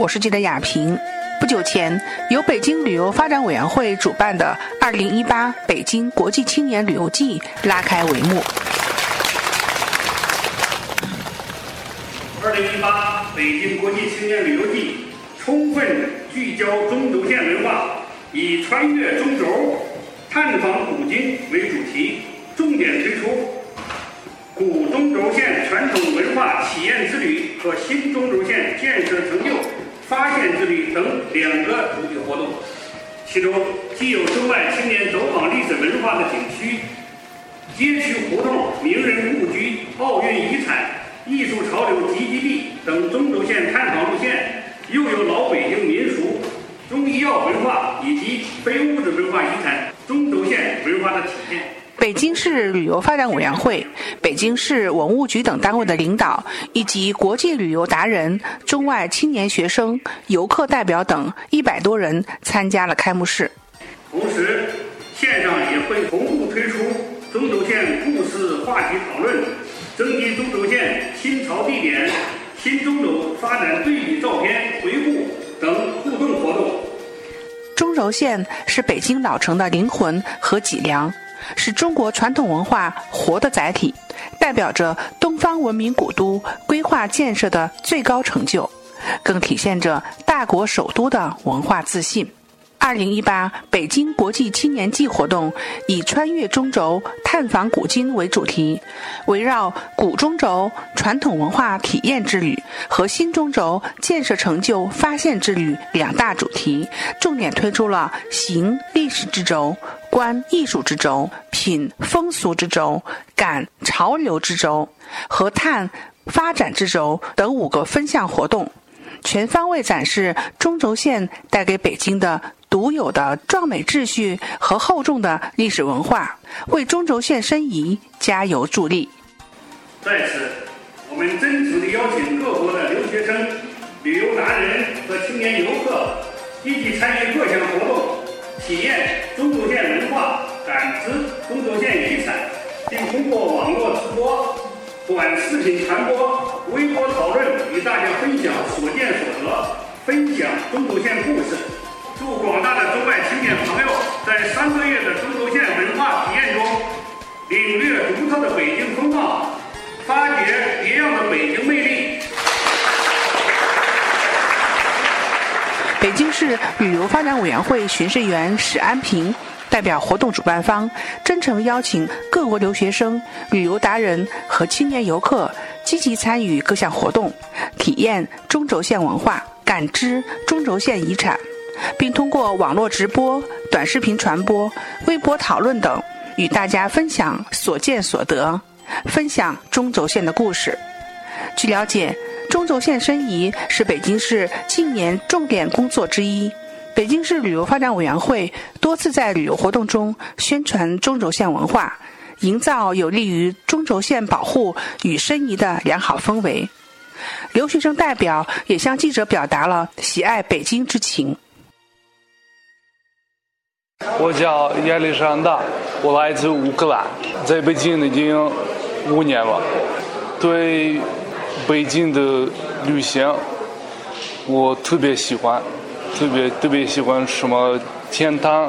我是记者雅萍。不久前，由北京旅游发展委员会主办的“二零一八北京国际青年旅游季”拉开帷幕。二零一八北京国际青年旅游季充分聚焦中轴线文化，以穿越中轴、探访古今为主题，重点推出古中轴线传统文化体验之旅和新中轴线建设成就发现之旅等两个主题活动。其中，既有中外青年走访历史文化的景区、街区胡同、名人故居、奥运遗产、艺术潮流集集地等中轴线探访路线，又有老北京民俗、中医药文化以及非物质文化遗产中轴线文化的体现。北京市旅游发展委员会、北京市文物局等单位的领导，以及国际旅游达人、中外青年学生、游客代表等一百多人参加了开幕式。同时，线上也会同步推出中轴线故事话题讨论、征集中轴线新潮地点、新中轴发展对比照片回顾等互动活动。中轴线是北京老城的灵魂和脊梁。是中国传统文化活的载体，代表着东方文明古都规划建设的最高成就，更体现着大国首都的文化自信。二零一八北京国际青年季活动以“穿越中轴，探访古今”为主题，围绕古中轴传统文化体验之旅和新中轴建设成就发现之旅两大主题，重点推出了行历史之轴、观艺术之轴、品风俗之轴、感潮流之轴和探发展之轴等五个分项活动，全方位展示中轴线带给北京的。独有的壮美秩序和厚重的历史文化，为中轴线申遗加油助力。在此，我们真诚地邀请各国的留学生、旅游达人和青年游客，积极参与各项活动，体验中轴线文化，感知中轴线遗产，并通过网络直播、短视频传播、微博讨论，与大家分享所见所得，分享中轴线故事。祝广大的中外青年朋友在三个月的中轴线文化体验中，领略独特的北京风貌，发掘别样的北京魅力。北京市旅游发展委员会巡视员史安平代表活动主办方，真诚邀请各国留学生、旅游达人和青年游客积极参与各项活动，体验中轴线文化，感知中轴线遗产。并通过网络直播、短视频传播、微博讨论等，与大家分享所见所得，分享中轴线的故事。据了解，中轴线申遗是北京市近年重点工作之一。北京市旅游发展委员会多次在旅游活动中宣传中轴线文化，营造有利于中轴线保护与申遗的良好氛围。留学生代表也向记者表达了喜爱北京之情。我叫亚历山大，我来自乌克兰，在北京已经五年了。对北京的旅行，我特别喜欢，特别特别喜欢什么天坛、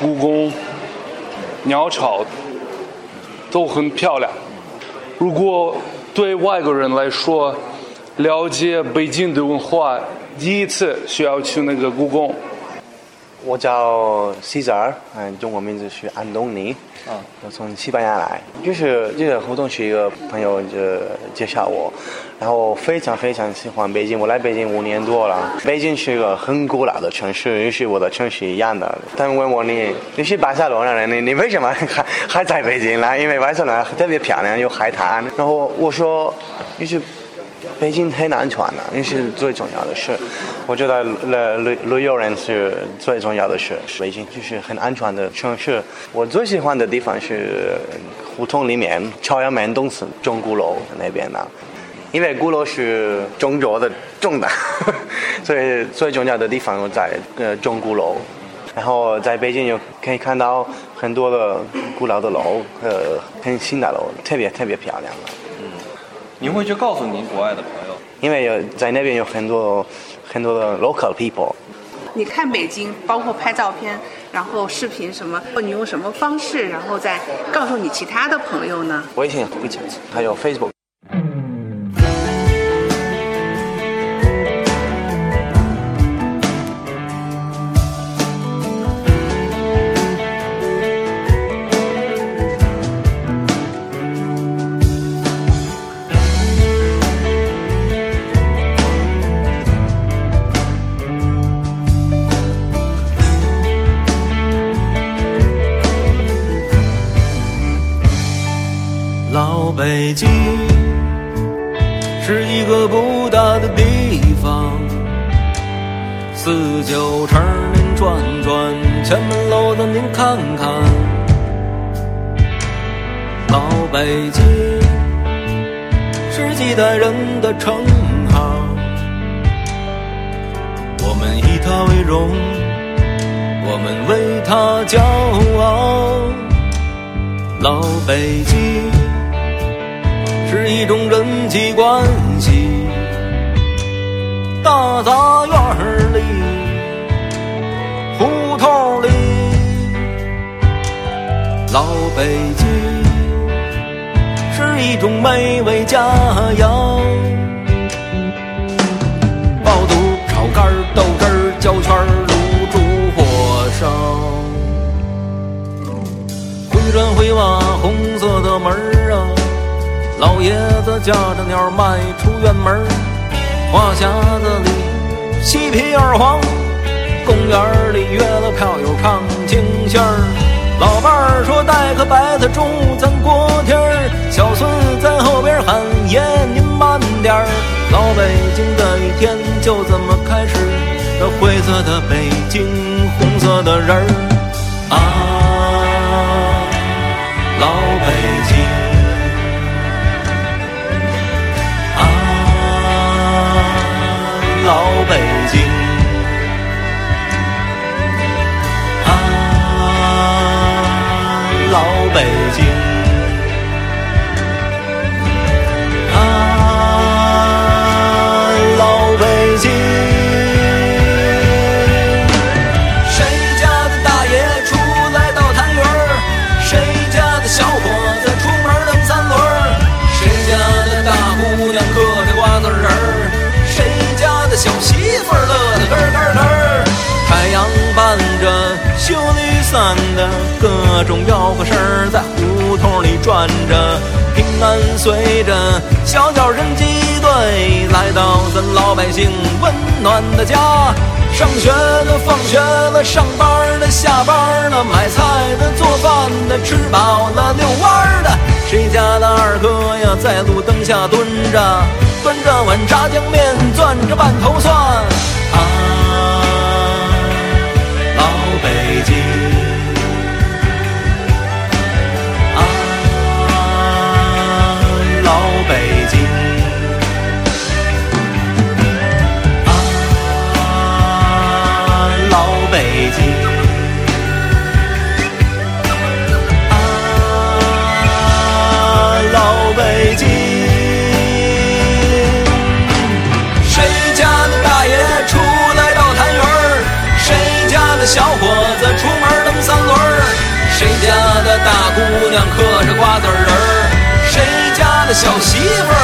故宫、鸟巢，都很漂亮。如果对外国人来说，了解北京的文化，第一次需要去那个故宫。我叫 Cesar，嗯，中国名字是安东尼，啊，我从西班牙来，就是这个活动是一个朋友就介绍我，然后非常非常喜欢北京，我来北京五年多了，北京是一个很古老的城市，也是我的城市一样的。他们问我你你是巴塞罗那人，你你为什么还还在北京呢？因为巴塞罗那特别漂亮，有海滩。然后我说你是。北京很安全的，那是最重要的事。我觉得旅旅旅游人是最重要的事。北京就是很安全的城市。我最喜欢的地方是胡同里面朝阳门东四钟鼓楼那边的，因为鼓楼是中国的重的，所以最重要的地方在呃钟鼓楼。然后在北京又可以看到很多的古老的楼，呃，很新的楼，特别特别漂亮。您会去告诉您国外的朋友，因为有在那边有很多很多的 local people。你看北京，包括拍照片，然后视频什么，你用什么方式，然后再告诉你其他的朋友呢？微信、WeChat，还有 Facebook。北京是一个不大的地方，四九城您转转，前门楼子您看看。老北京是几代人的称号，我们以它为荣，我们为它骄傲。老北京是一种人际关系，大杂院里、胡同里，老北京是一种美味佳肴。爆肚、炒肝、豆汁、焦圈、卤煮、火烧。回砖回瓦，红色的门儿，老爷子驾着鸟迈出院门儿，话匣子里细皮二黄，公园里约了票友唱京戏儿。老伴儿说带颗白菜中午咱过天儿，小孙子在后边喊爷您慢点儿。老北京的一天就这么开始，那灰色的北京，红色的人儿老北京。散的各种吆喝声儿在胡同里转着，平安随着小脚人挤队来到咱老百姓温暖的家。上学的、放学了，上班的、下班了，买菜的、做饭的，吃饱了遛弯的。谁家的二哥呀，在路灯下蹲着，端着碗炸酱面，攥着半头蒜啊！老北京小媳妇儿